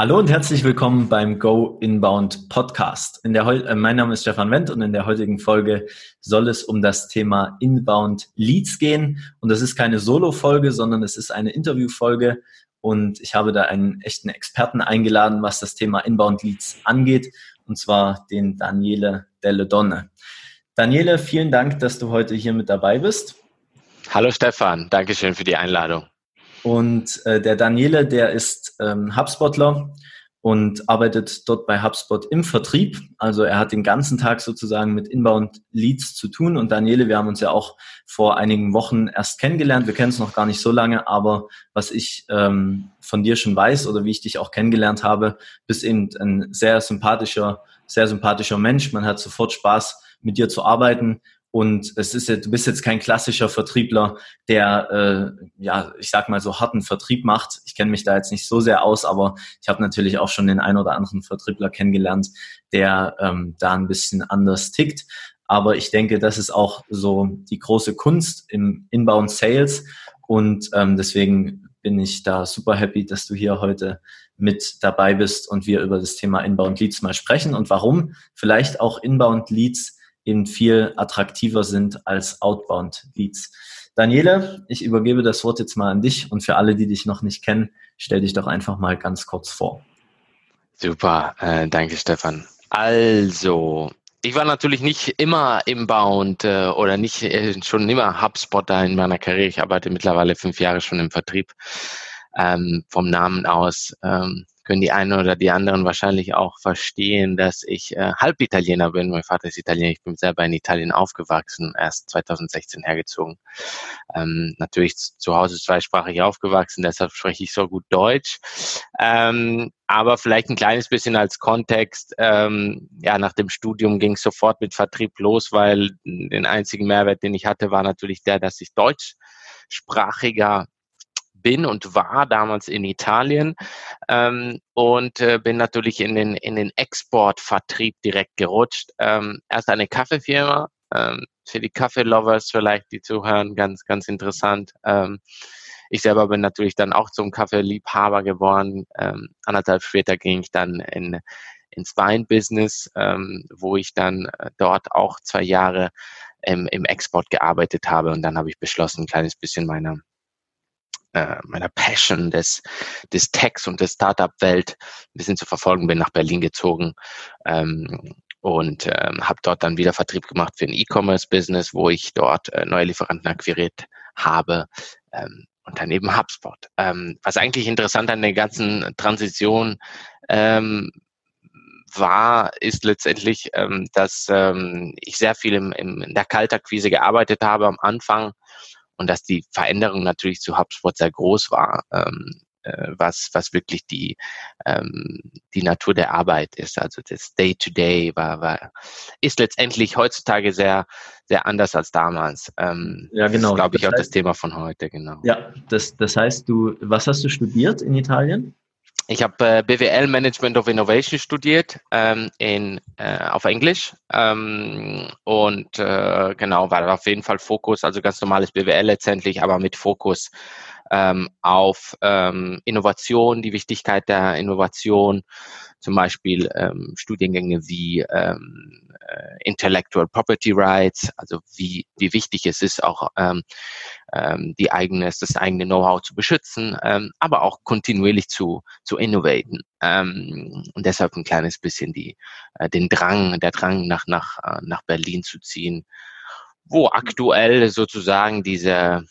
Hallo und herzlich willkommen beim Go Inbound Podcast. In der äh, mein Name ist Stefan Wendt und in der heutigen Folge soll es um das Thema Inbound Leads gehen. Und das ist keine Solo-Folge, sondern es ist eine Interview-Folge. Und ich habe da einen echten Experten eingeladen, was das Thema Inbound Leads angeht, und zwar den Daniele Delle Donne. Daniele, vielen Dank, dass du heute hier mit dabei bist. Hallo Stefan, Dankeschön für die Einladung. Und äh, der Daniele, der ist ähm, HubSpotler und arbeitet dort bei HubSpot im Vertrieb. Also er hat den ganzen Tag sozusagen mit Inbound Leads zu tun. Und Daniele, wir haben uns ja auch vor einigen Wochen erst kennengelernt. Wir kennen es noch gar nicht so lange, aber was ich ähm, von dir schon weiß oder wie ich dich auch kennengelernt habe, bist eben ein sehr sympathischer, sehr sympathischer Mensch. Man hat sofort Spaß, mit dir zu arbeiten und es ist, du bist jetzt kein klassischer Vertriebler, der, äh, ja, ich sag mal so harten Vertrieb macht. Ich kenne mich da jetzt nicht so sehr aus, aber ich habe natürlich auch schon den ein oder anderen Vertriebler kennengelernt, der ähm, da ein bisschen anders tickt. Aber ich denke, das ist auch so die große Kunst im Inbound Sales. Und ähm, deswegen bin ich da super happy, dass du hier heute mit dabei bist und wir über das Thema Inbound Leads mal sprechen und warum vielleicht auch Inbound Leads eben viel attraktiver sind als Outbound Leads. Daniele, ich übergebe das Wort jetzt mal an dich und für alle, die dich noch nicht kennen, stell dich doch einfach mal ganz kurz vor. Super, äh, danke Stefan. Also, ich war natürlich nicht immer inbound äh, oder nicht äh, schon immer HubSpotter in meiner Karriere. Ich arbeite mittlerweile fünf Jahre schon im Vertrieb. Ähm, vom Namen aus ähm, können die einen oder die anderen wahrscheinlich auch verstehen, dass ich äh, halb Italiener bin. Mein Vater ist Italiener. Ich bin selber in Italien aufgewachsen, erst 2016 hergezogen. Ähm, natürlich zu Hause zweisprachig aufgewachsen, deshalb spreche ich so gut Deutsch. Ähm, aber vielleicht ein kleines bisschen als Kontext. Ähm, ja, nach dem Studium ging es sofort mit Vertrieb los, weil den einzigen Mehrwert, den ich hatte, war natürlich der, dass ich deutschsprachiger bin und war damals in Italien ähm, und äh, bin natürlich in den, in den Exportvertrieb direkt gerutscht. Ähm, erst eine Kaffeefirma, ähm, für die Kaffee-Lovers vielleicht, die zuhören, ganz, ganz interessant. Ähm, ich selber bin natürlich dann auch zum Kaffeeliebhaber geworden. Ähm, anderthalb später ging ich dann in, ins Weinbusiness, ähm, wo ich dann äh, dort auch zwei Jahre im, im Export gearbeitet habe. Und dann habe ich beschlossen, ein kleines bisschen meiner äh, meiner Passion des, des Techs und der Startup-Welt ein bisschen zu verfolgen, bin nach Berlin gezogen ähm, und ähm, habe dort dann wieder Vertrieb gemacht für ein E-Commerce-Business, wo ich dort äh, neue Lieferanten akquiriert habe. Ähm, und dann eben HubSpot. Ähm, was eigentlich interessant an der ganzen Transition ähm, war, ist letztendlich, ähm, dass ähm, ich sehr viel im, im, in der Kaltakquise gearbeitet habe am Anfang und dass die Veränderung natürlich zu HubSpot sehr groß war, ähm, äh, was, was wirklich die, ähm, die Natur der Arbeit ist. Also das Day-to-Day -Day war, war, ist letztendlich heutzutage sehr, sehr anders als damals. Ähm, ja, genau. Das ist, glaube ich, das heißt, auch das Thema von heute, genau. Ja, das, das heißt, du, was hast du studiert in Italien? Ich habe äh, BWL Management of Innovation studiert ähm, in, äh, auf Englisch ähm, und äh, genau war auf jeden Fall Fokus, also ganz normales BWL letztendlich, aber mit Fokus ähm, auf ähm, Innovation, die Wichtigkeit der Innovation, zum Beispiel ähm, Studiengänge wie ähm, äh, Intellectual Property Rights, also wie, wie wichtig es ist, auch ähm, ähm, die eigene, das eigene Know-how zu beschützen, ähm, aber auch kontinuierlich zu, zu innovaten. Ähm, und deshalb ein kleines bisschen die, äh, den Drang, der Drang nach, nach, äh, nach Berlin zu ziehen, wo aktuell sozusagen diese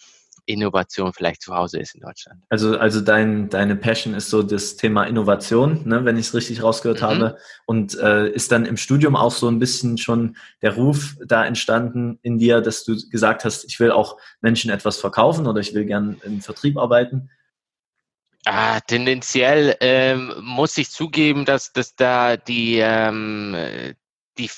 Innovation vielleicht zu Hause ist in Deutschland. Also, also dein, deine Passion ist so das Thema Innovation, ne, wenn ich es richtig rausgehört mhm. habe. Und äh, ist dann im Studium auch so ein bisschen schon der Ruf da entstanden in dir, dass du gesagt hast, ich will auch Menschen etwas verkaufen oder ich will gern im Vertrieb arbeiten? Ah, tendenziell ähm, muss ich zugeben, dass, dass da die, ähm, die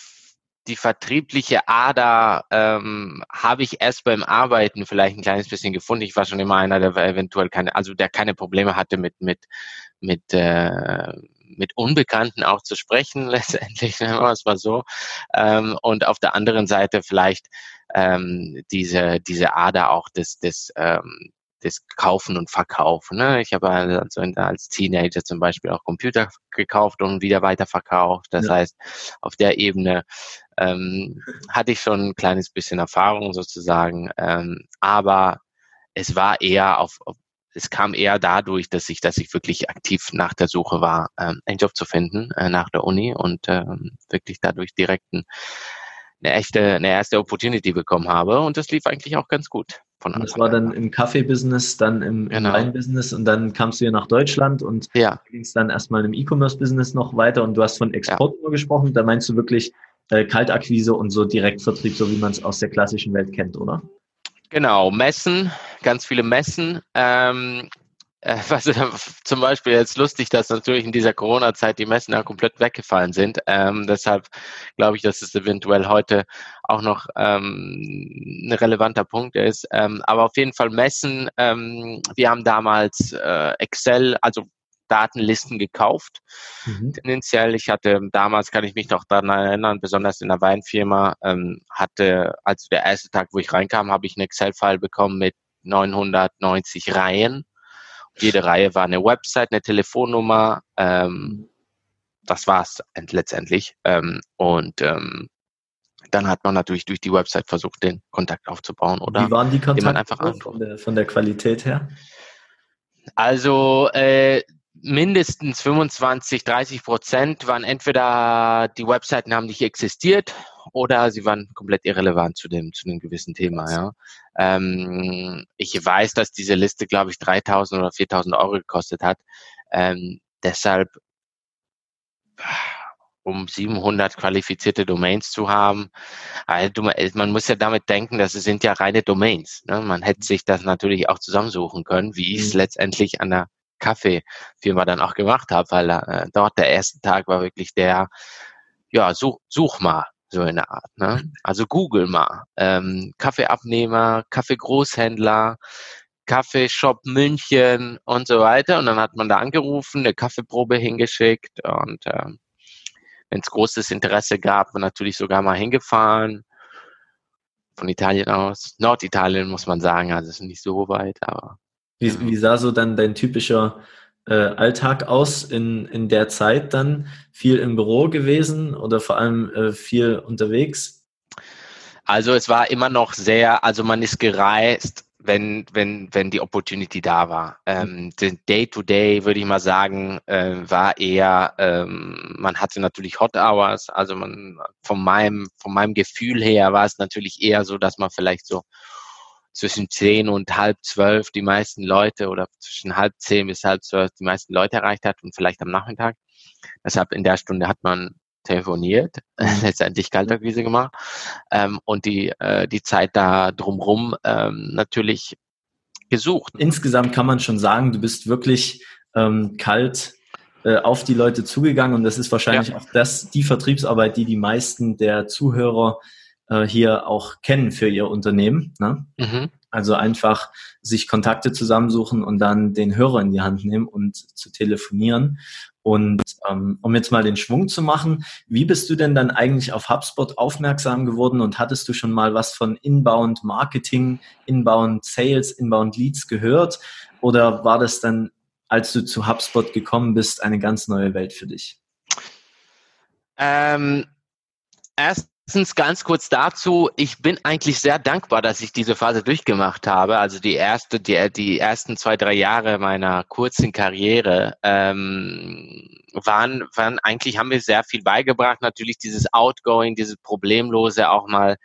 die vertriebliche Ader ähm, habe ich erst beim Arbeiten vielleicht ein kleines bisschen gefunden. Ich war schon immer einer, der eventuell keine, also der keine Probleme hatte mit mit mit äh, mit Unbekannten auch zu sprechen letztendlich, nennen wir es mal so. Ähm, und auf der anderen Seite vielleicht ähm, diese diese Ader auch des des ähm, das Kaufen und Verkaufen. Ne? Ich habe also als Teenager zum Beispiel auch Computer gekauft und wieder weiterverkauft. Das ja. heißt, auf der Ebene ähm, hatte ich schon ein kleines bisschen Erfahrung sozusagen, ähm, aber es war eher auf, auf es kam eher dadurch, dass ich, dass ich wirklich aktiv nach der Suche war, ähm, einen Job zu finden äh, nach der Uni und ähm, wirklich dadurch direkt ein, eine echte, eine erste Opportunity bekommen habe und das lief eigentlich auch ganz gut. Von und das war dann im Kaffee-Business, dann im, genau. Wein-Business und dann kamst du hier nach Deutschland und ja. ging es dann erstmal im E-Commerce-Business noch weiter und du hast von Export ja. nur gesprochen, da meinst du wirklich äh, Kaltakquise und so Direktvertrieb, so wie man es aus der klassischen Welt kennt, oder? Genau, Messen, ganz viele Messen. Ähm, was zum Beispiel jetzt lustig, dass natürlich in dieser Corona-Zeit die Messen ja komplett weggefallen sind. Ähm, deshalb glaube ich, dass es eventuell heute auch noch ähm, ein relevanter Punkt ist. Ähm, aber auf jeden Fall Messen. Ähm, wir haben damals äh, Excel, also Datenlisten gekauft. Mhm. Tendenziell, ich hatte damals, kann ich mich noch daran erinnern, besonders in der Weinfirma, ähm, hatte, also der erste Tag, wo ich reinkam, habe ich ein Excel-File bekommen mit 990 Reihen. Jede Reihe war eine Website, eine Telefonnummer. Ähm, das war's letztendlich. Ähm, und ähm, dann hat man natürlich durch die Website versucht, den Kontakt aufzubauen. Oder Wie waren die Kontakte einfach von der, von der Qualität her? Also äh, mindestens 25, 30 Prozent waren entweder die Webseiten haben nicht existiert oder sie waren komplett irrelevant zu dem zu dem gewissen Thema. Ja, ähm, ich weiß, dass diese Liste, glaube ich, 3.000 oder 4.000 Euro gekostet hat. Ähm, deshalb um 700 qualifizierte Domains zu haben. Also man muss ja damit denken, dass es sind ja reine Domains. Ne? Man hätte sich das natürlich auch zusammensuchen können, wie ich es mhm. letztendlich an der Kaffeefirma dann auch gemacht habe, weil äh, dort der erste Tag war wirklich der, ja, such, such mal, so in der Art. Ne? Also Google mal. Ähm, Kaffeeabnehmer, Kaffeegroßhändler, Kaffeeshop München und so weiter. Und dann hat man da angerufen, eine Kaffeeprobe hingeschickt und ähm, wenn es großes Interesse gab, natürlich sogar mal hingefahren. Von Italien aus. Norditalien muss man sagen, also ist nicht so weit, aber wie, wie sah so dann dein typischer äh, Alltag aus in, in der Zeit dann? Viel im Büro gewesen oder vor allem äh, viel unterwegs? Also es war immer noch sehr, also man ist gereist, wenn, wenn, wenn die Opportunity da war. Ähm, Day-to-Day, würde ich mal sagen, äh, war eher, ähm, man hatte natürlich Hot Hours, also man, von meinem, von meinem Gefühl her war es natürlich eher so, dass man vielleicht so zwischen zehn und halb zwölf die meisten Leute oder zwischen halb zehn bis halb zwölf die meisten Leute erreicht hat und vielleicht am Nachmittag. Deshalb in der Stunde hat man telefoniert, letztendlich Kaltakquise gemacht ähm, und die, äh, die Zeit da drumrum ähm, natürlich gesucht. Insgesamt kann man schon sagen, du bist wirklich ähm, kalt äh, auf die Leute zugegangen und das ist wahrscheinlich ja. auch das, die Vertriebsarbeit, die die meisten der Zuhörer äh, hier auch kennen für ihr Unternehmen. Ne? Mhm. Also einfach sich Kontakte zusammensuchen und dann den Hörer in die Hand nehmen und zu telefonieren. Und ähm, um jetzt mal den Schwung zu machen, wie bist du denn dann eigentlich auf HubSpot aufmerksam geworden und hattest du schon mal was von Inbound Marketing, Inbound Sales, Inbound Leads gehört? Oder war das dann, als du zu HubSpot gekommen bist, eine ganz neue Welt für dich? Ähm, erst Erstens ganz kurz dazu, ich bin eigentlich sehr dankbar, dass ich diese Phase durchgemacht habe. Also die erste, die, die ersten zwei, drei Jahre meiner kurzen Karriere ähm, waren, waren eigentlich, haben mir sehr viel beigebracht. Natürlich dieses Outgoing, dieses Problemlose auch mal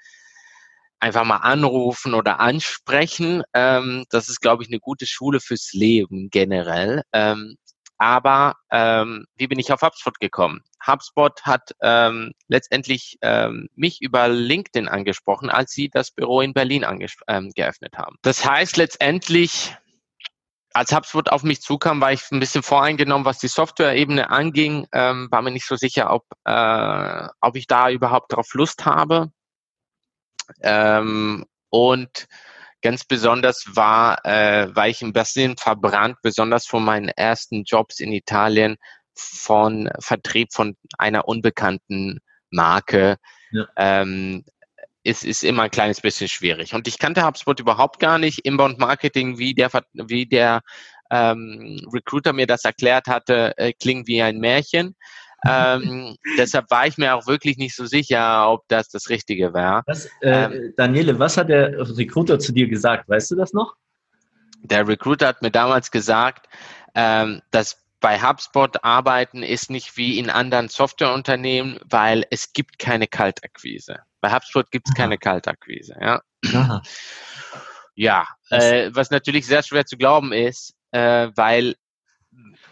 einfach mal anrufen oder ansprechen. Ähm, das ist, glaube ich, eine gute Schule fürs Leben generell. Ähm, aber ähm, wie bin ich auf HubSpot gekommen? HubSpot hat ähm, letztendlich ähm, mich über LinkedIn angesprochen, als sie das Büro in Berlin ähm, geöffnet haben. Das heißt letztendlich, als HubSpot auf mich zukam, war ich ein bisschen voreingenommen, was die Software-Ebene anging, ähm, war mir nicht so sicher, ob, äh, ob ich da überhaupt drauf Lust habe. Ähm, und ganz besonders war, äh, war ich ein bisschen verbrannt, besonders von meinen ersten Jobs in Italien, von Vertrieb von einer unbekannten Marke. Ja. Ähm, ist, ist immer ein kleines bisschen schwierig. Und ich kannte HubSpot überhaupt gar nicht. Inbound Marketing, wie der, wie der ähm, Recruiter mir das erklärt hatte, äh, klingt wie ein Märchen. Ähm, deshalb war ich mir auch wirklich nicht so sicher, ob das das Richtige wäre. Äh, ähm, Daniele, was hat der Recruiter zu dir gesagt? Weißt du das noch? Der Recruiter hat mir damals gesagt, ähm, dass bei HubSpot arbeiten ist nicht wie in anderen Softwareunternehmen, weil es gibt keine Kaltakquise. Bei HubSpot gibt es keine Kaltakquise. Ja, Aha. ja äh, was natürlich sehr schwer zu glauben ist, äh, weil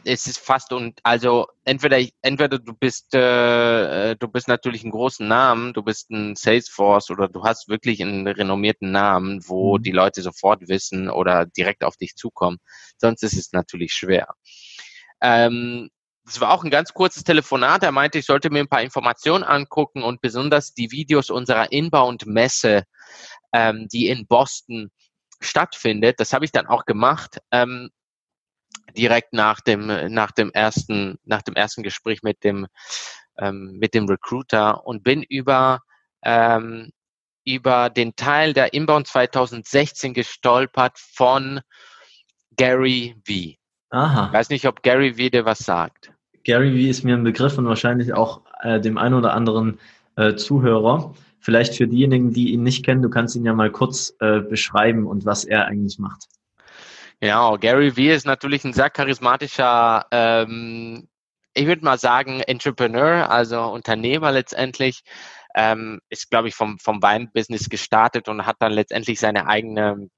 es ist fast und also entweder entweder du bist äh, du bist natürlich einen großen Namen, du bist ein Salesforce oder du hast wirklich einen renommierten Namen, wo mhm. die Leute sofort wissen oder direkt auf dich zukommen. Sonst ist es natürlich schwer. Ähm, das war auch ein ganz kurzes Telefonat. Er meinte, ich sollte mir ein paar Informationen angucken und besonders die Videos unserer Inbound-Messe, ähm, die in Boston stattfindet. Das habe ich dann auch gemacht. Ähm, direkt nach dem nach dem ersten nach dem ersten Gespräch mit dem ähm, mit dem Recruiter und bin über ähm, über den Teil der Inbound 2016 gestolpert von Gary V. Aha. Ich weiß nicht, ob Gary V dir was sagt. Gary V ist mir ein Begriff und wahrscheinlich auch äh, dem einen oder anderen äh, Zuhörer. Vielleicht für diejenigen, die ihn nicht kennen, du kannst ihn ja mal kurz äh, beschreiben und was er eigentlich macht. Genau, Gary Vee ist natürlich ein sehr charismatischer, ähm, ich würde mal sagen, Entrepreneur, also Unternehmer letztendlich. Ähm, ist, glaube ich, vom, vom Weinbusiness gestartet und hat dann letztendlich seine eigene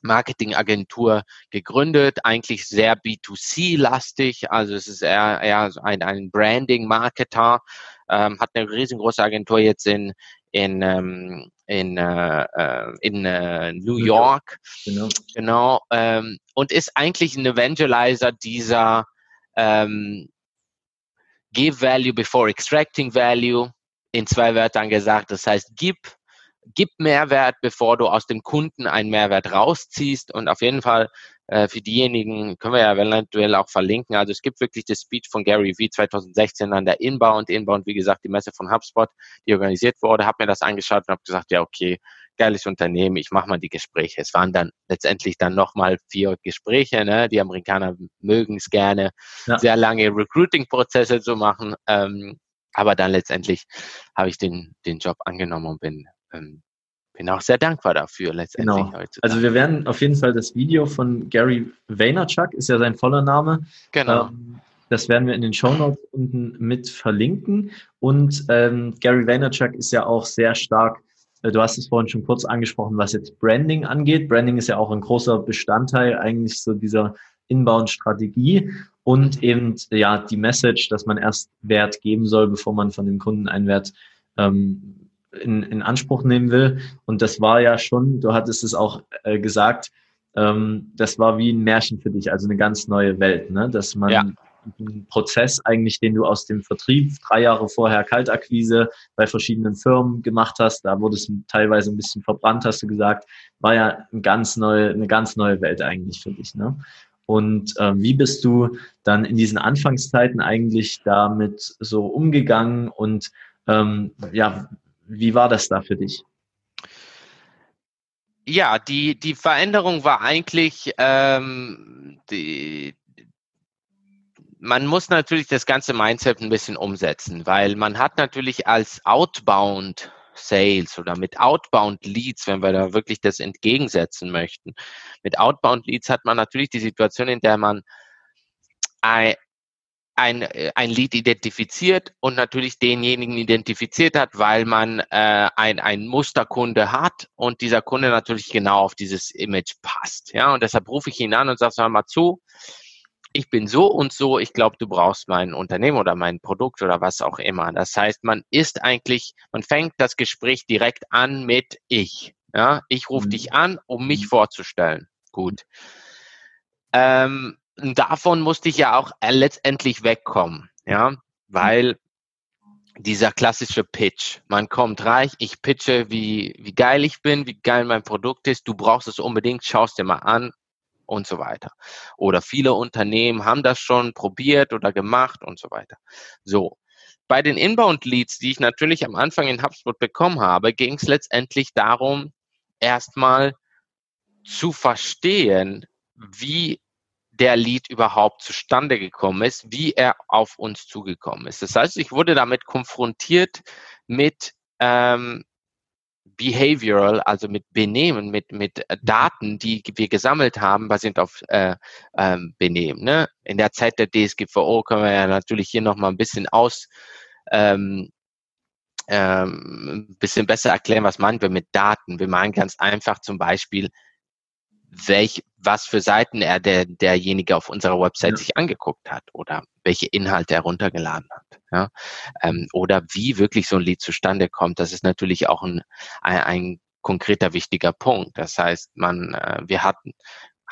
Marketingagentur gegründet, eigentlich sehr B2C-lastig, also es ist eher, eher ein, ein Branding-Marketer, ähm, hat eine riesengroße Agentur jetzt in, in, ähm, in, äh, äh, in äh, New York. Genau. genau ähm, und ist eigentlich ein Evangelizer dieser ähm, Give Value before extracting Value. In zwei Wörtern gesagt, das heißt, gib gib Mehrwert, bevor du aus dem Kunden einen Mehrwert rausziehst. Und auf jeden Fall äh, für diejenigen können wir ja eventuell auch verlinken. Also es gibt wirklich das Speech von Gary Vee 2016 an der Inbound. Inbound, wie gesagt, die Messe von HubSpot, die organisiert wurde. Habe mir das angeschaut und habe gesagt, ja okay, geiles Unternehmen, ich mache mal die Gespräche. Es waren dann letztendlich dann nochmal vier Gespräche. Ne? Die Amerikaner mögen es gerne, ja. sehr lange Recruiting-Prozesse zu machen. Ähm, aber dann letztendlich habe ich den, den Job angenommen und bin ähm, bin auch sehr dankbar dafür letztendlich genau. heute. Also wir werden auf jeden Fall das Video von Gary Vaynerchuk, ist ja sein voller Name. Genau. Ähm, das werden wir in den Show Notes unten mit verlinken. Und ähm, Gary Vaynerchuk ist ja auch sehr stark, äh, du hast es vorhin schon kurz angesprochen, was jetzt Branding angeht. Branding ist ja auch ein großer Bestandteil eigentlich so dieser Inbound-Strategie und eben ja die Message, dass man erst Wert geben soll, bevor man von dem Kunden einen Wert ähm, in, in Anspruch nehmen will. Und das war ja schon, du hattest es auch äh, gesagt, ähm, das war wie ein Märchen für dich, also eine ganz neue Welt, ne? dass man ja. einen Prozess eigentlich, den du aus dem Vertrieb drei Jahre vorher Kaltakquise bei verschiedenen Firmen gemacht hast, da wurde es teilweise ein bisschen verbrannt, hast du gesagt, war ja eine ganz neue, eine ganz neue Welt eigentlich für dich. Ne? Und äh, wie bist du dann in diesen Anfangszeiten eigentlich damit so umgegangen und ähm, ja, wie war das da für dich? Ja, die, die Veränderung war eigentlich, ähm, die, man muss natürlich das ganze Mindset ein bisschen umsetzen, weil man hat natürlich als Outbound Sales oder mit Outbound Leads, wenn wir da wirklich das entgegensetzen möchten, mit Outbound Leads hat man natürlich die Situation, in der man ein, äh, ein Lead identifiziert und natürlich denjenigen identifiziert hat, weil man äh, ein, ein Musterkunde hat und dieser Kunde natürlich genau auf dieses Image passt. Ja, und deshalb rufe ich ihn an und sage, sag mal zu, ich bin so und so, ich glaube, du brauchst mein Unternehmen oder mein Produkt oder was auch immer. Das heißt, man ist eigentlich, man fängt das Gespräch direkt an mit ich. Ja, ich rufe mhm. dich an, um mich mhm. vorzustellen. Gut. Ähm, davon musste ich ja auch äh, letztendlich wegkommen, ja, weil dieser klassische Pitch. Man kommt reich, ich pitche, wie, wie geil ich bin, wie geil mein Produkt ist, du brauchst es unbedingt, schaust dir mal an und so weiter. Oder viele Unternehmen haben das schon probiert oder gemacht und so weiter. So. bei den Inbound-Leads, die ich natürlich am Anfang in HubSpot bekommen habe, ging es letztendlich darum, erstmal zu verstehen, wie der Lead überhaupt zustande gekommen ist, wie er auf uns zugekommen ist. Das heißt, ich wurde damit konfrontiert mit ähm, Behavioral, also mit Benehmen, mit, mit Daten, die wir gesammelt haben, basierend auf äh, ähm, Benehmen. Ne? In der Zeit der DSGVO können wir ja natürlich hier nochmal ein bisschen aus, ähm, ähm, ein bisschen besser erklären, was meinen wir mit Daten. Wir meinen ganz einfach zum Beispiel, welch, was für Seiten er der, derjenige auf unserer Website ja. sich angeguckt hat oder welche Inhalte er runtergeladen hat. Ja? Ähm, oder wie wirklich so ein Lied zustande kommt. Das ist natürlich auch ein, ein, ein konkreter wichtiger Punkt. Das heißt, man, äh, wir hatten,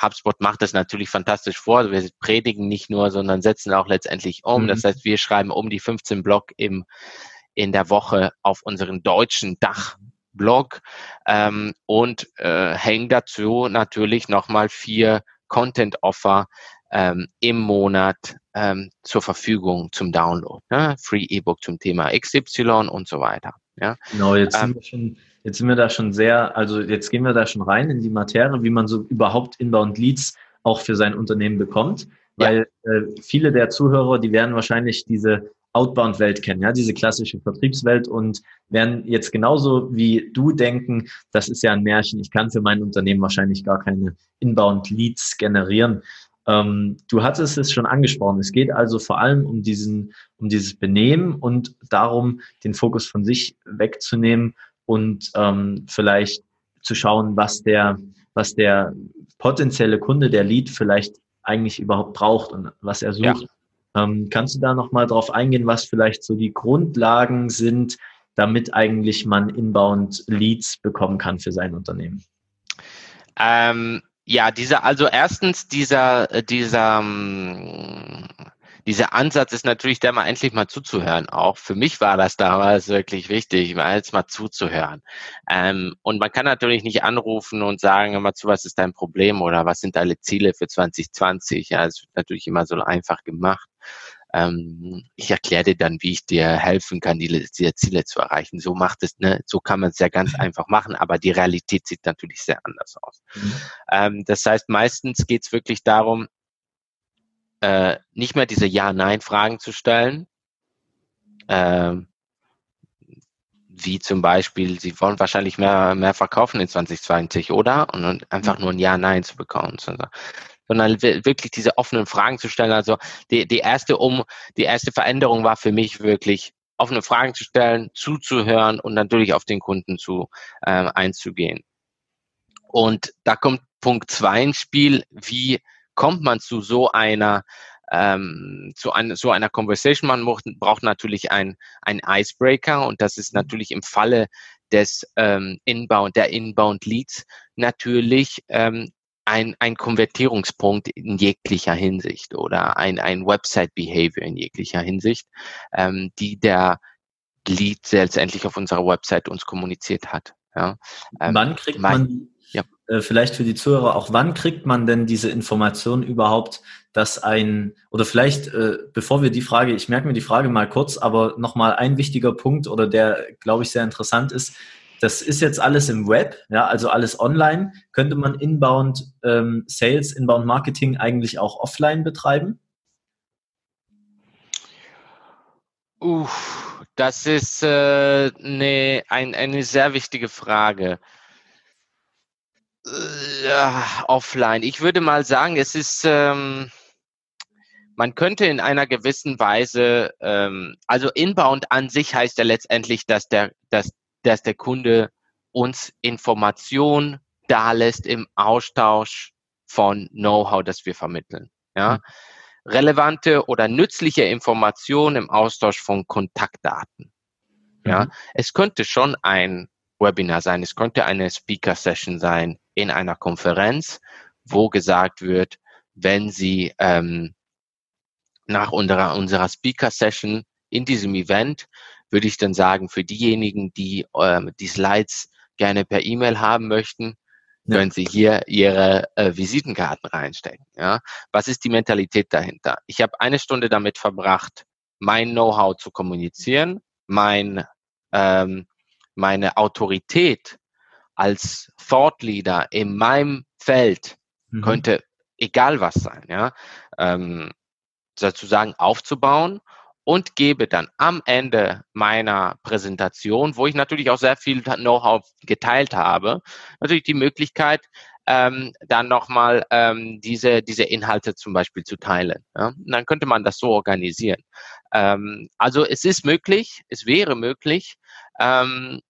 HubSpot macht das natürlich fantastisch vor. Wir predigen nicht nur, sondern setzen auch letztendlich um. Mhm. Das heißt, wir schreiben um die 15 Blog im, in der Woche auf unseren deutschen Dach Blog ähm, und äh, hängen dazu natürlich nochmal vier Content-Offer ähm, im Monat ähm, zur Verfügung zum Download. Ne? Free E-Book zum Thema XY und so weiter. Ja? Genau, jetzt sind, ähm, wir schon, jetzt sind wir da schon sehr, also jetzt gehen wir da schon rein in die Materie, wie man so überhaupt Inbound Leads auch für sein Unternehmen bekommt. Weil ja. äh, viele der Zuhörer, die werden wahrscheinlich diese Outbound-Welt kennen, ja, diese klassische Vertriebswelt und werden jetzt genauso wie du denken, das ist ja ein Märchen, ich kann für mein Unternehmen wahrscheinlich gar keine Inbound-Leads generieren. Ähm, du hattest es schon angesprochen. Es geht also vor allem um diesen, um dieses Benehmen und darum, den Fokus von sich wegzunehmen und ähm, vielleicht zu schauen, was der, was der potenzielle Kunde, der Lead vielleicht eigentlich überhaupt braucht und was er sucht. Ja. Ähm, kannst du da nochmal drauf eingehen, was vielleicht so die Grundlagen sind, damit eigentlich man inbound Leads bekommen kann für sein Unternehmen? Ähm, ja, dieser, also erstens dieser, dieser, ähm, dieser Ansatz ist natürlich der mal endlich mal zuzuhören. Auch für mich war das damals wirklich wichtig, mal jetzt mal zuzuhören. Ähm, und man kann natürlich nicht anrufen und sagen, immer zu, was ist dein Problem oder was sind deine Ziele für 2020? Ja, es wird natürlich immer so einfach gemacht. Ähm, ich erkläre dir dann, wie ich dir helfen kann, die, die Ziele zu erreichen. So macht es, ne, so kann man es ja ganz mhm. einfach machen, aber die Realität sieht natürlich sehr anders aus. Mhm. Ähm, das heißt, meistens geht es wirklich darum, äh, nicht mehr diese Ja-Nein-Fragen zu stellen. Ähm, wie zum Beispiel, sie wollen wahrscheinlich mehr, mehr verkaufen in 2020, oder? Und einfach mhm. nur ein Ja-Nein zu bekommen sondern wirklich diese offenen Fragen zu stellen. Also die, die erste um, die erste Veränderung war für mich wirklich offene Fragen zu stellen, zuzuhören und natürlich auf den Kunden zu äh, einzugehen. Und da kommt Punkt zwei ins Spiel. Wie kommt man zu so einer ähm, zu einer so einer Conversation? Man braucht, braucht natürlich ein ein Icebreaker und das ist natürlich im Falle des ähm, Inbound der Inbound Leads natürlich ähm, ein, ein Konvertierungspunkt in jeglicher Hinsicht oder ein, ein Website-Behavior in jeglicher Hinsicht, ähm, die der Lead letztendlich auf unserer Website uns kommuniziert hat. Ja. Ähm, wann kriegt man, ja. äh, vielleicht für die Zuhörer auch, wann kriegt man denn diese Information überhaupt, dass ein, oder vielleicht, äh, bevor wir die Frage, ich merke mir die Frage mal kurz, aber nochmal ein wichtiger Punkt oder der, glaube ich, sehr interessant ist, das ist jetzt alles im Web, ja, also alles online. Könnte man Inbound ähm, Sales, Inbound Marketing eigentlich auch offline betreiben? Uff, das ist äh, ne, ein, eine sehr wichtige Frage. Äh, offline. Ich würde mal sagen, es ist, ähm, man könnte in einer gewissen Weise, ähm, also Inbound an sich heißt ja letztendlich, dass der, dass dass der Kunde uns Information da lässt im Austausch von Know-how, das wir vermitteln. Ja? Mhm. Relevante oder nützliche Informationen im Austausch von Kontaktdaten. Ja? Mhm. Es könnte schon ein Webinar sein, es könnte eine Speaker-Session sein in einer Konferenz, wo gesagt wird, wenn Sie ähm, nach unserer, unserer Speaker-Session in diesem Event würde ich dann sagen, für diejenigen, die ähm, die Slides gerne per E-Mail haben möchten, ja. können Sie hier Ihre äh, Visitenkarten reinstecken. Ja? Was ist die Mentalität dahinter? Ich habe eine Stunde damit verbracht, mein Know-how zu kommunizieren, mein, ähm, meine Autorität als Thought Leader in meinem Feld mhm. könnte egal was sein, ja, ähm, sozusagen aufzubauen und gebe dann am Ende meiner Präsentation, wo ich natürlich auch sehr viel Know-how geteilt habe, natürlich die Möglichkeit, ähm, dann nochmal ähm, diese, diese Inhalte zum Beispiel zu teilen. Ja? Dann könnte man das so organisieren. Ähm, also es ist möglich, es wäre möglich, ähm,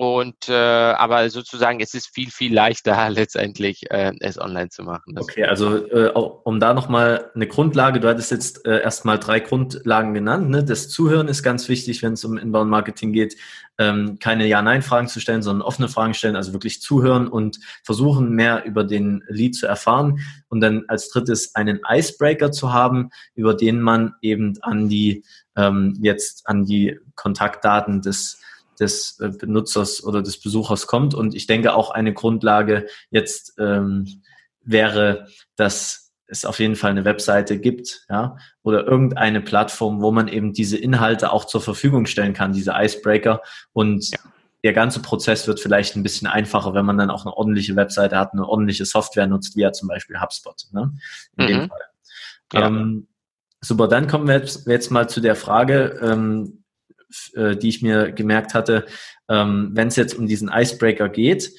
und äh, aber sozusagen, es ist viel, viel leichter letztendlich, äh, es online zu machen. Das okay, also äh, um da nochmal eine Grundlage, du hattest jetzt äh, erstmal drei Grundlagen genannt. Ne? Das Zuhören ist ganz wichtig, wenn es um Inbound-Marketing geht. Ähm, keine Ja-Nein-Fragen zu stellen, sondern offene Fragen stellen, also wirklich zuhören und versuchen, mehr über den Lead zu erfahren. Und dann als drittes einen Icebreaker zu haben, über den man eben an die ähm, jetzt an die Kontaktdaten des des äh, Benutzers oder des Besuchers kommt. Und ich denke auch eine Grundlage jetzt ähm, wäre, dass es auf jeden Fall eine Webseite gibt, ja, oder irgendeine Plattform, wo man eben diese Inhalte auch zur Verfügung stellen kann, diese Icebreaker. Und ja. der ganze Prozess wird vielleicht ein bisschen einfacher, wenn man dann auch eine ordentliche Webseite hat, eine ordentliche Software nutzt, wie ja zum Beispiel HubSpot, ne? In mhm. dem Fall. Ja. Ähm, super, dann kommen wir jetzt, jetzt mal zu der Frage, ähm, äh, die ich mir gemerkt hatte, ähm, wenn es jetzt um diesen Icebreaker geht,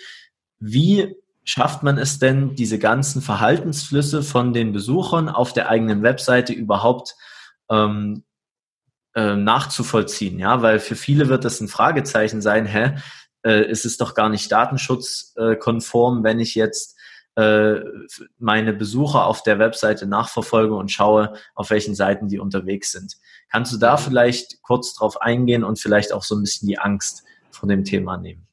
wie schafft man es denn, diese ganzen Verhaltensflüsse von den Besuchern auf der eigenen Webseite überhaupt ähm, äh, nachzuvollziehen? Ja, weil für viele wird das ein Fragezeichen sein, hä, äh, ist es doch gar nicht datenschutzkonform, wenn ich jetzt äh, meine Besucher auf der Webseite nachverfolge und schaue, auf welchen Seiten die unterwegs sind. Kannst du da vielleicht kurz drauf eingehen und vielleicht auch so ein bisschen die Angst von dem Thema nehmen?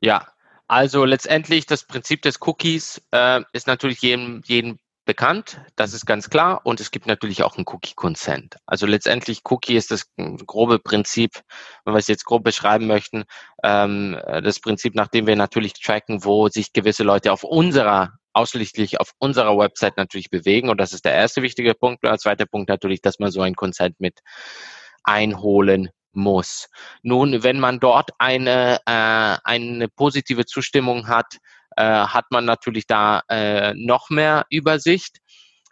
Ja, also letztendlich das Prinzip des Cookies äh, ist natürlich jedem, jedem bekannt, das ist ganz klar. Und es gibt natürlich auch ein Cookie-Consent. Also letztendlich Cookie ist das grobe Prinzip, wenn wir es jetzt grob beschreiben möchten, ähm, das Prinzip, nachdem wir natürlich tracken, wo sich gewisse Leute auf unserer ausschließlich auf unserer Website natürlich bewegen. Und das ist der erste wichtige Punkt. Und der zweite Punkt natürlich, dass man so ein Consent mit einholen muss. Nun, wenn man dort eine, äh, eine positive Zustimmung hat, äh, hat man natürlich da äh, noch mehr Übersicht.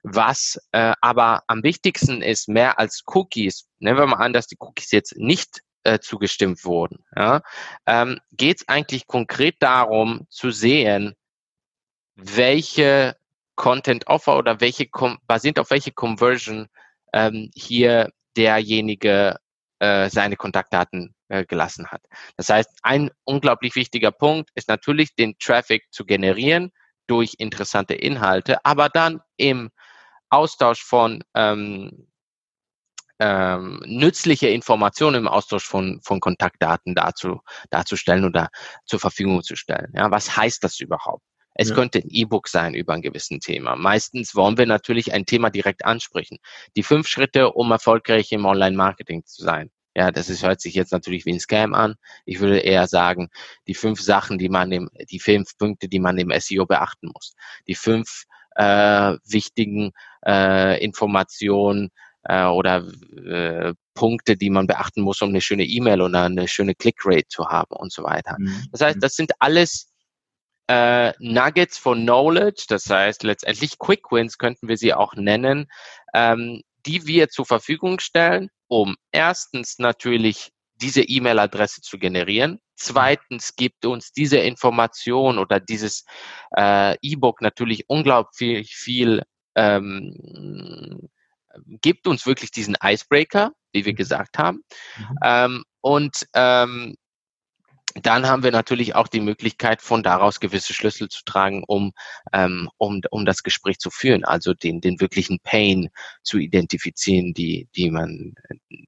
Was äh, aber am wichtigsten ist, mehr als Cookies, nehmen wir mal an, dass die Cookies jetzt nicht äh, zugestimmt wurden, ja, ähm, geht es eigentlich konkret darum zu sehen, welche Content Offer oder welche basierend auf welche Conversion ähm, hier derjenige äh, seine Kontaktdaten äh, gelassen hat. Das heißt, ein unglaublich wichtiger Punkt ist natürlich, den Traffic zu generieren durch interessante Inhalte, aber dann im Austausch von ähm, ähm, nützliche Informationen im Austausch von, von Kontaktdaten dazu, darzustellen oder zur Verfügung zu stellen. Ja, was heißt das überhaupt? Es ja. könnte ein E-Book sein über ein gewissen Thema. Meistens wollen wir natürlich ein Thema direkt ansprechen. Die fünf Schritte, um erfolgreich im Online-Marketing zu sein. Ja, das ist, hört sich jetzt natürlich wie ein Scam an. Ich würde eher sagen, die fünf Sachen, die man im, die fünf Punkte, die man im SEO beachten muss. Die fünf äh, wichtigen äh, Informationen äh, oder äh, Punkte, die man beachten muss, um eine schöne E-Mail oder eine schöne Clickrate zu haben und so weiter. Mhm. Das heißt, das sind alles äh, Nuggets von Knowledge, das heißt letztendlich Quick Wins könnten wir sie auch nennen, ähm, die wir zur Verfügung stellen, um erstens natürlich diese E-Mail-Adresse zu generieren. Zweitens gibt uns diese Information oder dieses äh, E-Book natürlich unglaublich viel, ähm, gibt uns wirklich diesen Icebreaker, wie wir mhm. gesagt haben. Mhm. Ähm, und ähm, dann haben wir natürlich auch die Möglichkeit, von daraus gewisse Schlüssel zu tragen, um, ähm, um, um das Gespräch zu führen, also den, den wirklichen Pain zu identifizieren, die, die man,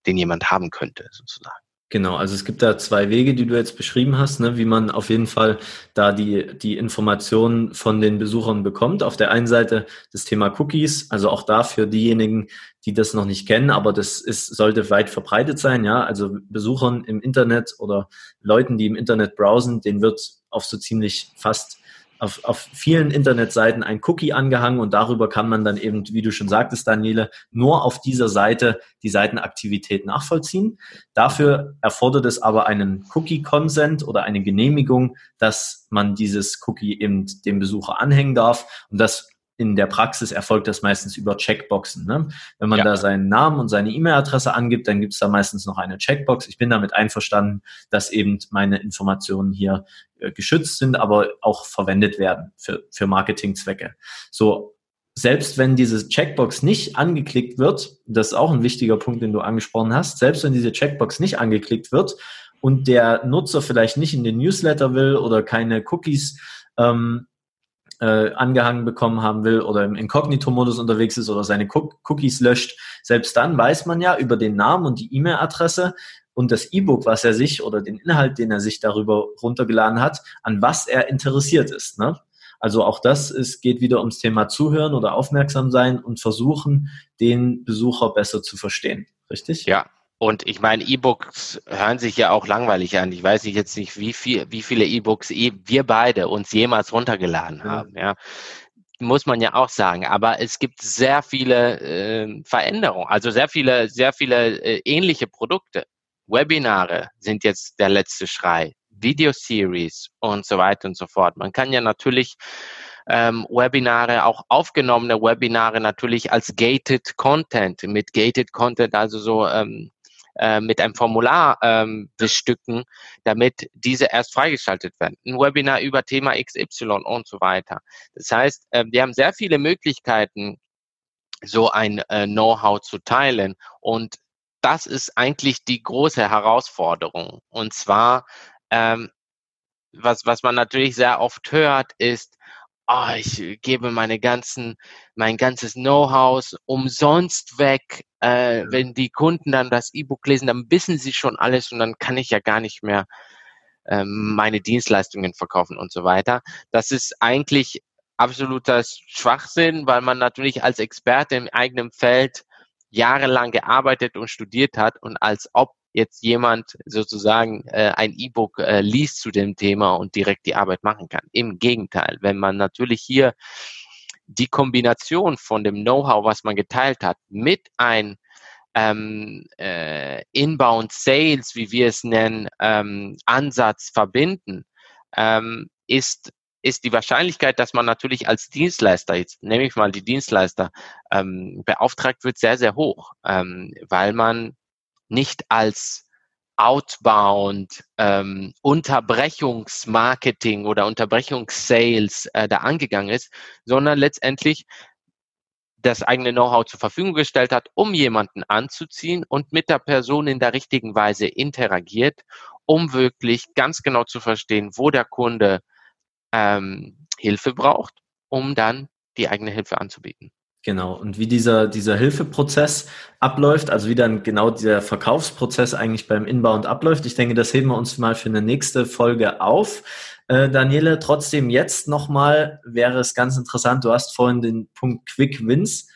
den jemand haben könnte, sozusagen. Genau, also es gibt da zwei Wege, die du jetzt beschrieben hast, ne, wie man auf jeden Fall da die, die Informationen von den Besuchern bekommt. Auf der einen Seite das Thema Cookies, also auch da für diejenigen, die das noch nicht kennen, aber das ist, sollte weit verbreitet sein, ja. Also Besuchern im Internet oder Leuten, die im Internet browsen, denen wird auf so ziemlich fast auf, auf vielen Internetseiten ein Cookie angehangen und darüber kann man dann eben, wie du schon sagtest, Daniele, nur auf dieser Seite die Seitenaktivität nachvollziehen. Dafür erfordert es aber einen Cookie-Consent oder eine Genehmigung, dass man dieses Cookie eben dem Besucher anhängen darf. Und das in der Praxis erfolgt das meistens über Checkboxen. Ne? Wenn man ja. da seinen Namen und seine E-Mail-Adresse angibt, dann gibt es da meistens noch eine Checkbox. Ich bin damit einverstanden, dass eben meine Informationen hier äh, geschützt sind, aber auch verwendet werden für, für Marketingzwecke. So, selbst wenn diese Checkbox nicht angeklickt wird, das ist auch ein wichtiger Punkt, den du angesprochen hast, selbst wenn diese Checkbox nicht angeklickt wird und der Nutzer vielleicht nicht in den Newsletter will oder keine Cookies ähm, äh, angehangen bekommen haben will oder im Inkognito-Modus unterwegs ist oder seine Cookies löscht, selbst dann weiß man ja über den Namen und die E-Mail-Adresse und das E-Book, was er sich oder den Inhalt, den er sich darüber runtergeladen hat, an was er interessiert ist. Ne? Also auch das ist, geht wieder ums Thema Zuhören oder Aufmerksam sein und versuchen, den Besucher besser zu verstehen. Richtig? Ja, und ich meine, E-Books hören sich ja auch langweilig an. Ich weiß jetzt nicht, wie viel, wie viele E-Books wir beide uns jemals runtergeladen haben. Ja. Muss man ja auch sagen. Aber es gibt sehr viele äh, Veränderungen, also sehr viele, sehr viele äh, ähnliche Produkte. Webinare sind jetzt der letzte Schrei. Video-Series und so weiter und so fort. Man kann ja natürlich ähm, Webinare, auch aufgenommene Webinare natürlich als gated Content, mit gated Content, also so ähm, äh, mit einem Formular ähm, bestücken, damit diese erst freigeschaltet werden. Ein Webinar über Thema XY und so weiter. Das heißt, äh, wir haben sehr viele Möglichkeiten, so ein äh, Know-how zu teilen und das ist eigentlich die große Herausforderung. Und zwar, ähm, was, was man natürlich sehr oft hört, ist, oh, ich gebe meine ganzen, mein ganzes Know-how umsonst weg. Äh, wenn die Kunden dann das E-Book lesen, dann wissen sie schon alles und dann kann ich ja gar nicht mehr ähm, meine Dienstleistungen verkaufen und so weiter. Das ist eigentlich absoluter Schwachsinn, weil man natürlich als Experte im eigenen Feld jahrelang gearbeitet und studiert hat und als ob jetzt jemand sozusagen äh, ein E-Book äh, liest zu dem Thema und direkt die Arbeit machen kann. Im Gegenteil, wenn man natürlich hier die Kombination von dem Know-how, was man geteilt hat, mit ein ähm, äh, Inbound Sales, wie wir es nennen, ähm, Ansatz verbinden, ähm, ist ist die Wahrscheinlichkeit, dass man natürlich als Dienstleister, jetzt nehme ich mal die Dienstleister, ähm, beauftragt wird, sehr, sehr hoch, ähm, weil man nicht als Outbound, ähm, Unterbrechungsmarketing oder Unterbrechungssales äh, da angegangen ist, sondern letztendlich das eigene Know-how zur Verfügung gestellt hat, um jemanden anzuziehen und mit der Person in der richtigen Weise interagiert, um wirklich ganz genau zu verstehen, wo der Kunde ähm, Hilfe braucht, um dann die eigene Hilfe anzubieten. Genau. Und wie dieser, dieser Hilfeprozess abläuft, also wie dann genau der Verkaufsprozess eigentlich beim Inbound abläuft, ich denke, das heben wir uns mal für eine nächste Folge auf. Äh, Daniele, trotzdem jetzt nochmal wäre es ganz interessant, du hast vorhin den Punkt Quick Wins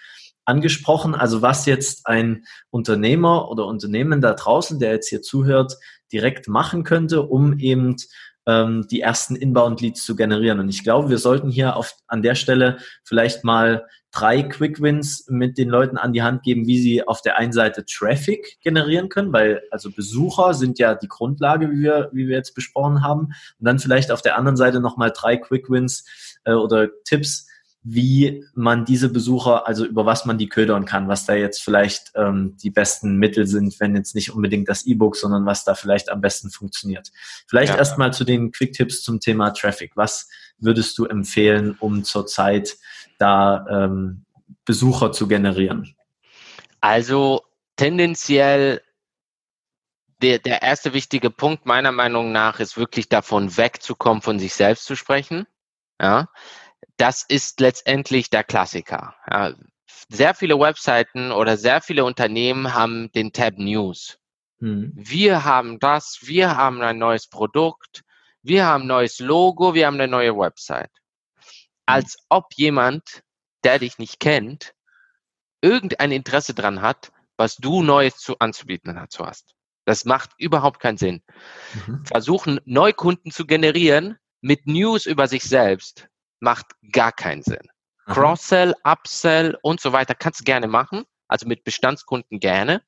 angesprochen, also was jetzt ein Unternehmer oder Unternehmen da draußen, der jetzt hier zuhört, direkt machen könnte, um eben ähm, die ersten Inbound-Leads zu generieren. Und ich glaube, wir sollten hier auf, an der Stelle vielleicht mal drei Quick Wins mit den Leuten an die Hand geben, wie sie auf der einen Seite Traffic generieren können, weil also Besucher sind ja die Grundlage, wie wir, wie wir jetzt besprochen haben. Und dann vielleicht auf der anderen Seite nochmal drei Quick Wins äh, oder Tipps, wie man diese Besucher, also über was man die ködern kann, was da jetzt vielleicht ähm, die besten Mittel sind, wenn jetzt nicht unbedingt das E-Book, sondern was da vielleicht am besten funktioniert. Vielleicht ja. erstmal zu den Quick-Tipps zum Thema Traffic. Was würdest du empfehlen, um zurzeit da ähm, Besucher zu generieren? Also tendenziell der, der erste wichtige Punkt meiner Meinung nach ist wirklich davon wegzukommen, von sich selbst zu sprechen. Ja, das ist letztendlich der Klassiker. Ja, sehr viele Webseiten oder sehr viele Unternehmen haben den Tab News. Hm. Wir haben das, wir haben ein neues Produkt, wir haben ein neues Logo, wir haben eine neue Website. Als ob jemand, der dich nicht kennt, irgendein Interesse dran hat, was du Neues zu, anzubieten dazu hast. Das macht überhaupt keinen Sinn. Mhm. Versuchen, Neukunden zu generieren mit News über sich selbst macht gar keinen Sinn. Cross-Sell, Upsell und so weiter kannst du gerne machen, also mit Bestandskunden gerne.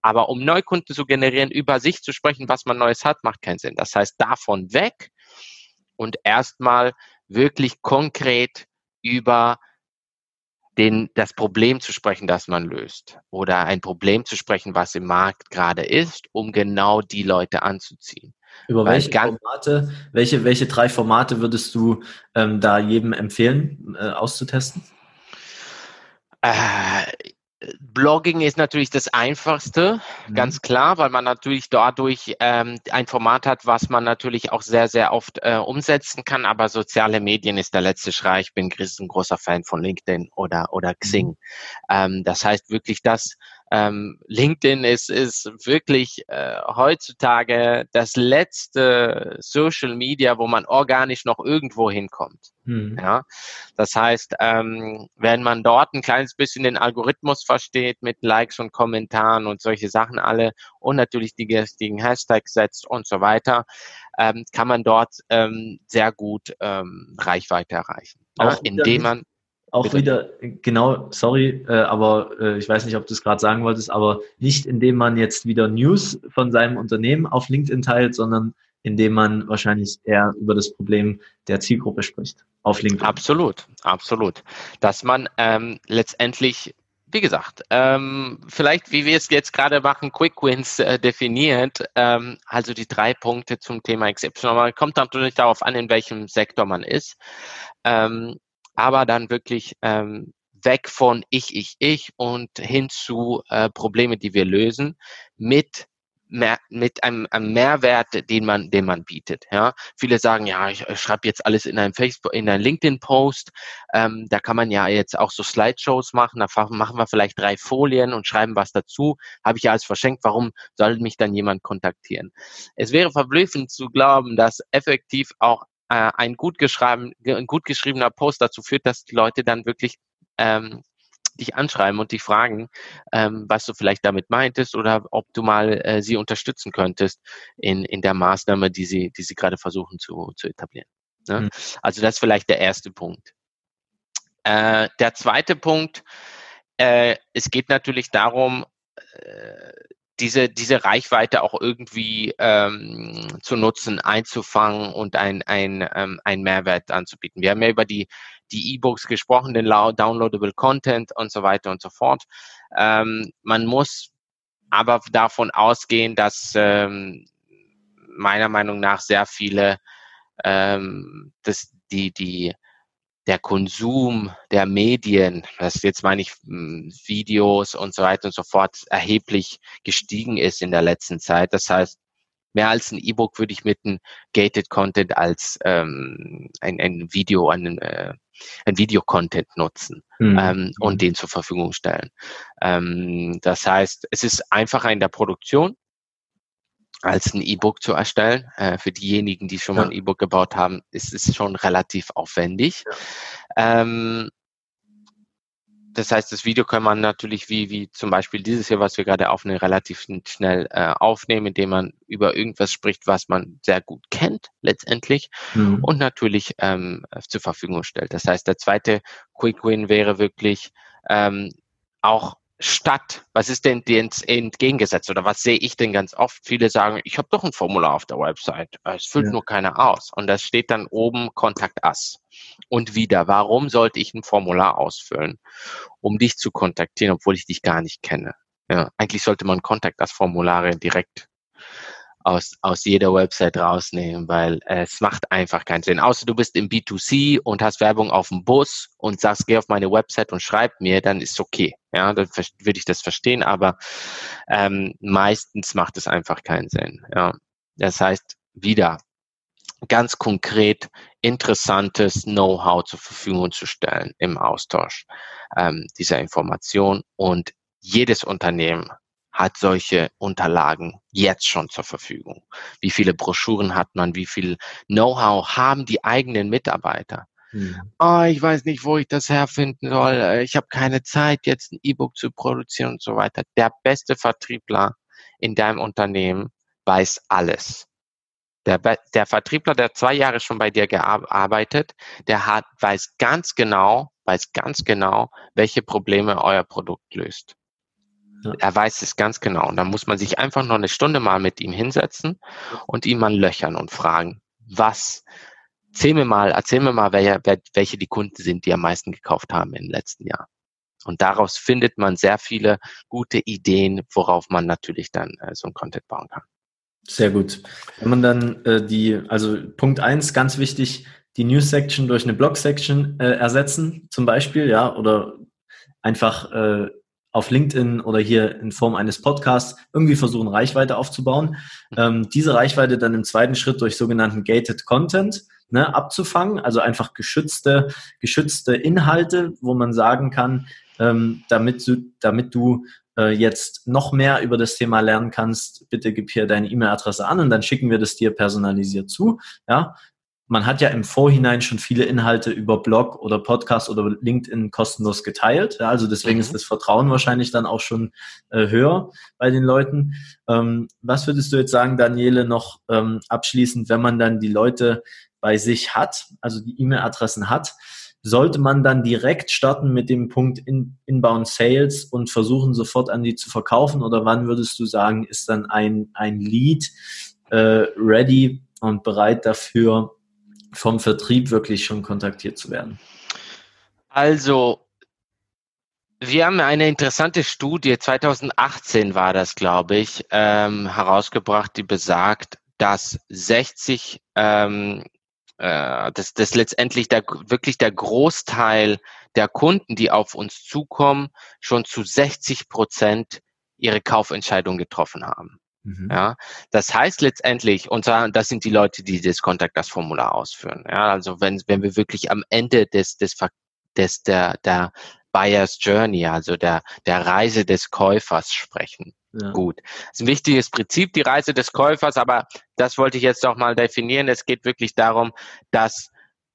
Aber um Neukunden zu generieren, über sich zu sprechen, was man Neues hat, macht keinen Sinn. Das heißt, davon weg und erstmal wirklich konkret über den, das Problem zu sprechen, das man löst oder ein Problem zu sprechen, was im Markt gerade ist, um genau die Leute anzuziehen. Über welche Formate, welche, welche drei Formate würdest du ähm, da jedem empfehlen, äh, auszutesten? Äh, Blogging ist natürlich das Einfachste, mhm. ganz klar, weil man natürlich dadurch ähm, ein Format hat, was man natürlich auch sehr, sehr oft äh, umsetzen kann. Aber soziale Medien ist der letzte Schrei. Ich bin ein großer Fan von LinkedIn oder, oder Xing. Mhm. Ähm, das heißt wirklich das, ähm, LinkedIn ist, ist wirklich äh, heutzutage das letzte Social Media, wo man organisch noch irgendwo hinkommt. Mhm. Ja, das heißt, ähm, wenn man dort ein kleines bisschen den Algorithmus versteht mit Likes und Kommentaren und solche Sachen alle und natürlich die richtigen Hashtags setzt und so weiter, ähm, kann man dort ähm, sehr gut ähm, Reichweite erreichen. Ja, indem man auch Bitte. wieder, genau, sorry, äh, aber äh, ich weiß nicht, ob du es gerade sagen wolltest, aber nicht indem man jetzt wieder News von seinem Unternehmen auf LinkedIn teilt, sondern indem man wahrscheinlich eher über das Problem der Zielgruppe spricht auf LinkedIn. Absolut, absolut. Dass man ähm, letztendlich wie gesagt, ähm, vielleicht, wie wir es jetzt gerade machen, Quick Wins äh, definiert, ähm, also die drei Punkte zum Thema XY. Man kommt natürlich darauf an, in welchem Sektor man ist. Ähm, aber dann wirklich ähm, weg von ich, ich, ich und hin zu äh, Probleme, die wir lösen mit mehr, mit einem, einem Mehrwert, den man, den man bietet. Ja, viele sagen, ja, ich, ich schreibe jetzt alles in einem Facebook, in einem LinkedIn-Post. Ähm, da kann man ja jetzt auch so Slideshows machen. Da machen wir vielleicht drei Folien und schreiben was dazu. Habe ich ja alles verschenkt. Warum soll mich dann jemand kontaktieren? Es wäre verblüffend zu glauben, dass effektiv auch äh, ein gut, geschrieben, ein gut geschriebener Post dazu führt, dass die Leute dann wirklich ähm, dich anschreiben und dich fragen, ähm, was du vielleicht damit meintest oder ob du mal äh, sie unterstützen könntest in, in der Maßnahme, die sie, die sie gerade versuchen zu, zu etablieren. Ne? Mhm. Also das ist vielleicht der erste Punkt. Äh, der zweite Punkt, äh, es geht natürlich darum, äh, diese, diese Reichweite auch irgendwie ähm, zu nutzen, einzufangen und ein, ein, ähm, ein Mehrwert anzubieten. Wir haben ja über die die E-Books gesprochen, den downloadable Content und so weiter und so fort. Ähm, man muss aber davon ausgehen, dass ähm, meiner Meinung nach sehr viele ähm, das, die, die der Konsum der Medien, das jetzt meine ich hm, Videos und so weiter und so fort, erheblich gestiegen ist in der letzten Zeit. Das heißt, mehr als ein E-Book würde ich mit einem Gated Content als ähm, ein, ein Video, ein, äh, ein Video-Content nutzen mhm. ähm, und den zur Verfügung stellen. Ähm, das heißt, es ist einfacher in der Produktion als ein E-Book zu erstellen. Äh, für diejenigen, die schon ja. mal ein E-Book gebaut haben, ist es schon relativ aufwendig. Ja. Ähm, das heißt, das Video kann man natürlich wie, wie zum Beispiel dieses hier, was wir gerade aufnehmen, relativ schnell äh, aufnehmen, indem man über irgendwas spricht, was man sehr gut kennt letztendlich mhm. und natürlich ähm, zur Verfügung stellt. Das heißt, der zweite Quick Win wäre wirklich ähm, auch statt, was ist denn entgegengesetzt oder was sehe ich denn ganz oft? Viele sagen, ich habe doch ein Formular auf der Website, es füllt ja. nur keiner aus. Und da steht dann oben Kontakt Us. Und wieder, warum sollte ich ein Formular ausfüllen, um dich zu kontaktieren, obwohl ich dich gar nicht kenne? Ja, eigentlich sollte man Kontakt Us Formulare direkt aus, aus jeder Website rausnehmen, weil es macht einfach keinen Sinn. Außer du bist im B2C und hast Werbung auf dem Bus und sagst, geh auf meine Website und schreib mir, dann ist okay. Ja, dann würde ich das verstehen, aber ähm, meistens macht es einfach keinen Sinn. Ja, das heißt, wieder ganz konkret interessantes Know-how zur Verfügung zu stellen im Austausch ähm, dieser Information und jedes Unternehmen hat solche Unterlagen jetzt schon zur Verfügung? Wie viele Broschüren hat man? Wie viel Know-how haben die eigenen Mitarbeiter? Hm. Oh, ich weiß nicht, wo ich das herfinden soll. Ich habe keine Zeit, jetzt ein E-Book zu produzieren und so weiter. Der beste Vertriebler in deinem Unternehmen weiß alles. Der, der Vertriebler, der zwei Jahre schon bei dir gearbeitet, der hat, weiß ganz genau, weiß ganz genau, welche Probleme euer Produkt löst. Ja. Er weiß es ganz genau. Und dann muss man sich einfach noch eine Stunde mal mit ihm hinsetzen und ihn mal löchern und fragen, was, erzähl mir mal, erzähl mir mal, wer, welche die Kunden sind, die am meisten gekauft haben im letzten Jahr. Und daraus findet man sehr viele gute Ideen, worauf man natürlich dann äh, so ein Content bauen kann. Sehr gut. Wenn man dann äh, die, also Punkt eins ganz wichtig, die News-Section durch eine Blog-Section äh, ersetzen, zum Beispiel, ja, oder einfach äh, auf LinkedIn oder hier in Form eines Podcasts irgendwie versuchen, Reichweite aufzubauen. Ähm, diese Reichweite dann im zweiten Schritt durch sogenannten Gated Content ne, abzufangen, also einfach geschützte, geschützte Inhalte, wo man sagen kann, ähm, damit du, damit du äh, jetzt noch mehr über das Thema lernen kannst, bitte gib hier deine E-Mail-Adresse an und dann schicken wir das dir personalisiert zu. Ja, man hat ja im Vorhinein schon viele Inhalte über Blog oder Podcast oder LinkedIn kostenlos geteilt. Ja, also deswegen mhm. ist das Vertrauen wahrscheinlich dann auch schon äh, höher bei den Leuten. Ähm, was würdest du jetzt sagen, Daniele, noch ähm, abschließend, wenn man dann die Leute bei sich hat, also die E-Mail-Adressen hat, sollte man dann direkt starten mit dem Punkt in, Inbound Sales und versuchen sofort an die zu verkaufen oder wann würdest du sagen, ist dann ein, ein Lead äh, ready und bereit dafür, vom Vertrieb wirklich schon kontaktiert zu werden? Also, wir haben eine interessante Studie, 2018 war das, glaube ich, ähm, herausgebracht, die besagt, dass 60 ähm, äh, dass, dass letztendlich der, wirklich der Großteil der Kunden, die auf uns zukommen, schon zu 60 Prozent ihre Kaufentscheidung getroffen haben. Mhm. Ja, das heißt letztendlich, und das sind die Leute, die das Contact das Formular ausführen. Ja, also wenn, wenn wir wirklich am Ende des, des, des der, der Buyer's Journey, also der, der Reise des Käufers sprechen. Ja. Gut. Das ist ein wichtiges Prinzip, die Reise des Käufers, aber das wollte ich jetzt auch mal definieren. Es geht wirklich darum, dass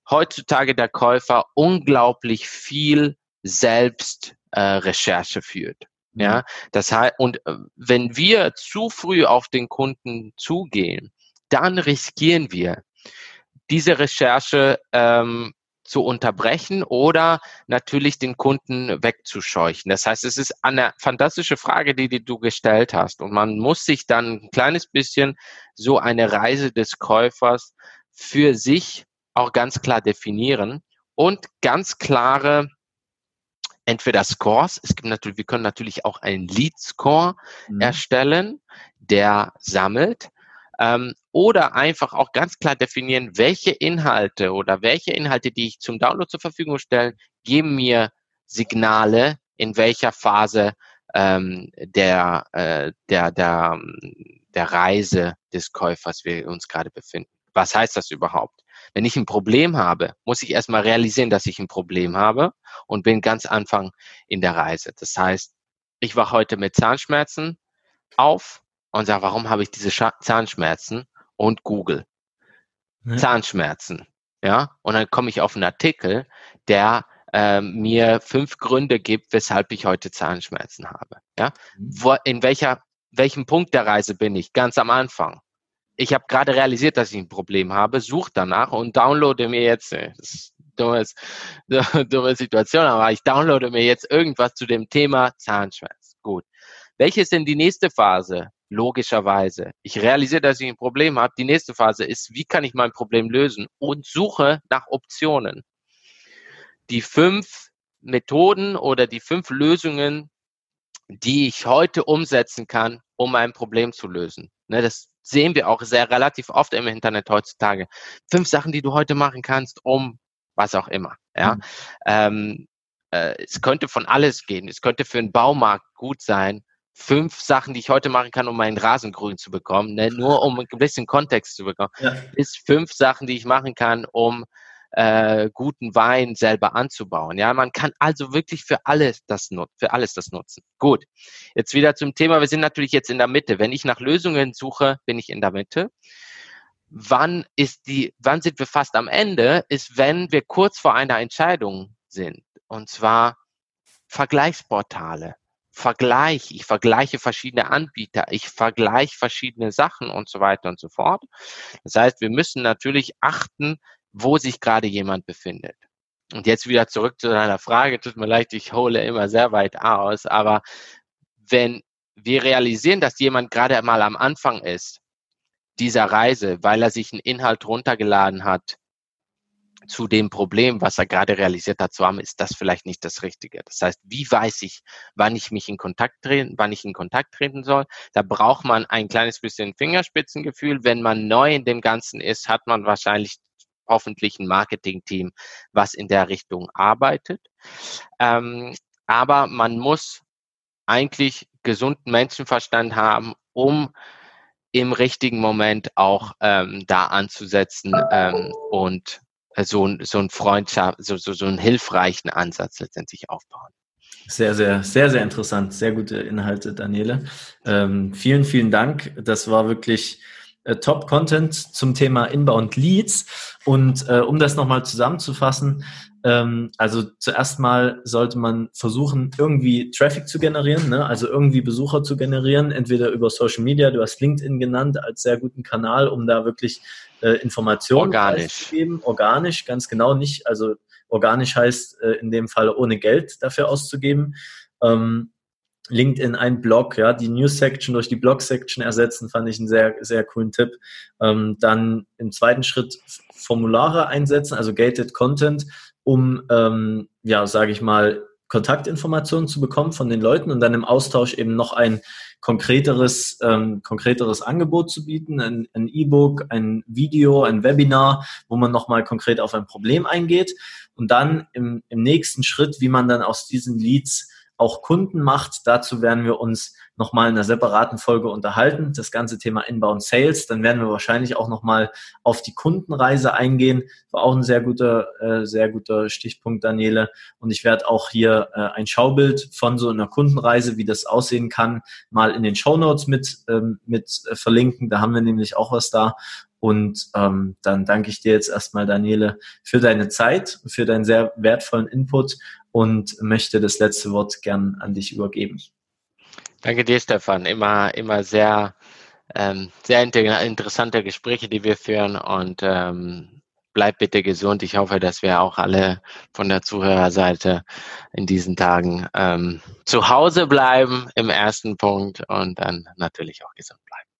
heutzutage der Käufer unglaublich viel selbst äh, Recherche führt. Mhm. Ja, das heißt, und äh, wenn wir zu früh auf den Kunden zugehen, dann riskieren wir, diese Recherche ähm, zu unterbrechen oder natürlich den Kunden wegzuscheuchen. Das heißt, es ist eine fantastische Frage, die, die du gestellt hast. Und man muss sich dann ein kleines bisschen so eine Reise des Käufers für sich auch ganz klar definieren und ganz klare entweder Scores, es gibt natürlich, wir können natürlich auch einen Lead Score mhm. erstellen, der sammelt ähm, oder einfach auch ganz klar definieren, welche Inhalte oder welche Inhalte, die ich zum Download zur Verfügung stelle, geben mir Signale, in welcher Phase ähm, der, äh, der, der, der Reise des Käufers wir uns gerade befinden. Was heißt das überhaupt? Wenn ich ein Problem habe, muss ich erstmal realisieren, dass ich ein Problem habe und bin ganz Anfang in der Reise. Das heißt, ich war heute mit Zahnschmerzen auf und sage, warum habe ich diese Scha Zahnschmerzen? Und Google. Ja. Zahnschmerzen. Ja, und dann komme ich auf einen Artikel, der äh, mir fünf Gründe gibt, weshalb ich heute Zahnschmerzen habe. Ja, mhm. Wo, in welcher, welchem Punkt der Reise bin ich? Ganz am Anfang. Ich habe gerade realisiert, dass ich ein Problem habe, suche danach und downloade mir jetzt, äh, das dummes, dumme Situation, aber ich downloade mir jetzt irgendwas zu dem Thema Zahnschmerz. Gut. Welche ist denn die nächste Phase? logischerweise. Ich realisiere, dass ich ein Problem habe. Die nächste Phase ist, wie kann ich mein Problem lösen? Und suche nach Optionen. Die fünf Methoden oder die fünf Lösungen, die ich heute umsetzen kann, um ein Problem zu lösen. Ne, das sehen wir auch sehr relativ oft im Internet heutzutage. Fünf Sachen, die du heute machen kannst, um was auch immer. Ja, mhm. ähm, äh, es könnte von alles gehen. Es könnte für einen Baumarkt gut sein, fünf Sachen, die ich heute machen kann, um meinen Rasen grün zu bekommen, ne? nur um ein bisschen Kontext zu bekommen, ja. ist fünf Sachen, die ich machen kann, um äh, guten Wein selber anzubauen. Ja, man kann also wirklich für alles das für alles das nutzen. Gut. Jetzt wieder zum Thema. Wir sind natürlich jetzt in der Mitte. Wenn ich nach Lösungen suche, bin ich in der Mitte. Wann ist die, wann sind wir fast am Ende? Ist, wenn wir kurz vor einer Entscheidung sind. Und zwar Vergleichsportale. vergleiche, ich vergleiche verschiedene Anbieter, ich vergleiche verschiedene Sachen und so weiter und so fort. Das heißt, wir müssen natürlich achten, wo sich gerade jemand befindet. Und jetzt wieder zurück zu deiner Frage, tut mir leid, ich hole immer sehr weit aus, aber wenn wir realisieren, dass jemand gerade mal am Anfang ist dieser Reise, weil er sich einen Inhalt runtergeladen hat, zu dem Problem, was er gerade realisiert hat, zu haben, ist das vielleicht nicht das Richtige. Das heißt, wie weiß ich, wann ich mich in Kontakt treten, wann ich in Kontakt treten soll? Da braucht man ein kleines bisschen Fingerspitzengefühl. Wenn man neu in dem Ganzen ist, hat man wahrscheinlich hoffentlich ein Marketing-Team, was in der Richtung arbeitet. Ähm, aber man muss eigentlich gesunden Menschenverstand haben, um im richtigen Moment auch ähm, da anzusetzen ähm, und so, so ein Freundschaft, so, so, so einen hilfreichen Ansatz letztendlich aufbauen. Sehr, sehr, sehr, sehr interessant. Sehr gute Inhalte, Daniele. Ähm, vielen, vielen Dank. Das war wirklich äh, Top-Content zum Thema Inbound Leads. Und äh, um das nochmal zusammenzufassen, ähm, also zuerst mal sollte man versuchen, irgendwie Traffic zu generieren, ne? also irgendwie Besucher zu generieren, entweder über Social Media, du hast LinkedIn genannt als sehr guten Kanal, um da wirklich äh, Informationen organisch. zu geben. Organisch, ganz genau nicht. Also organisch heißt äh, in dem Fall ohne Geld dafür auszugeben. Ähm, LinkedIn ein Blog, ja, die News-Section durch die Blog-Section ersetzen, fand ich einen sehr, sehr coolen Tipp. Ähm, dann im zweiten Schritt Formulare einsetzen, also Gated Content, um, ähm, ja, sage ich mal, Kontaktinformationen zu bekommen von den Leuten und dann im Austausch eben noch ein konkreteres, ähm, konkreteres Angebot zu bieten, ein E-Book, ein, ein Video, ein Webinar, wo man nochmal konkret auf ein Problem eingeht und dann im, im nächsten Schritt, wie man dann aus diesen Leads auch Kunden macht. Dazu werden wir uns nochmal in einer separaten Folge unterhalten. Das ganze Thema Inbound Sales. Dann werden wir wahrscheinlich auch nochmal auf die Kundenreise eingehen. War auch ein sehr guter, äh, sehr guter Stichpunkt, Daniele. Und ich werde auch hier äh, ein Schaubild von so einer Kundenreise, wie das aussehen kann, mal in den Show Notes mit, ähm, mit äh, verlinken. Da haben wir nämlich auch was da. Und ähm, dann danke ich dir jetzt erstmal, Daniele, für deine Zeit, für deinen sehr wertvollen Input und möchte das letzte Wort gern an dich übergeben. Danke dir, Stefan. Immer, immer sehr, ähm, sehr interessante Gespräche, die wir führen und ähm, bleib bitte gesund. Ich hoffe, dass wir auch alle von der Zuhörerseite in diesen Tagen ähm, zu Hause bleiben im ersten Punkt und dann natürlich auch gesund bleiben.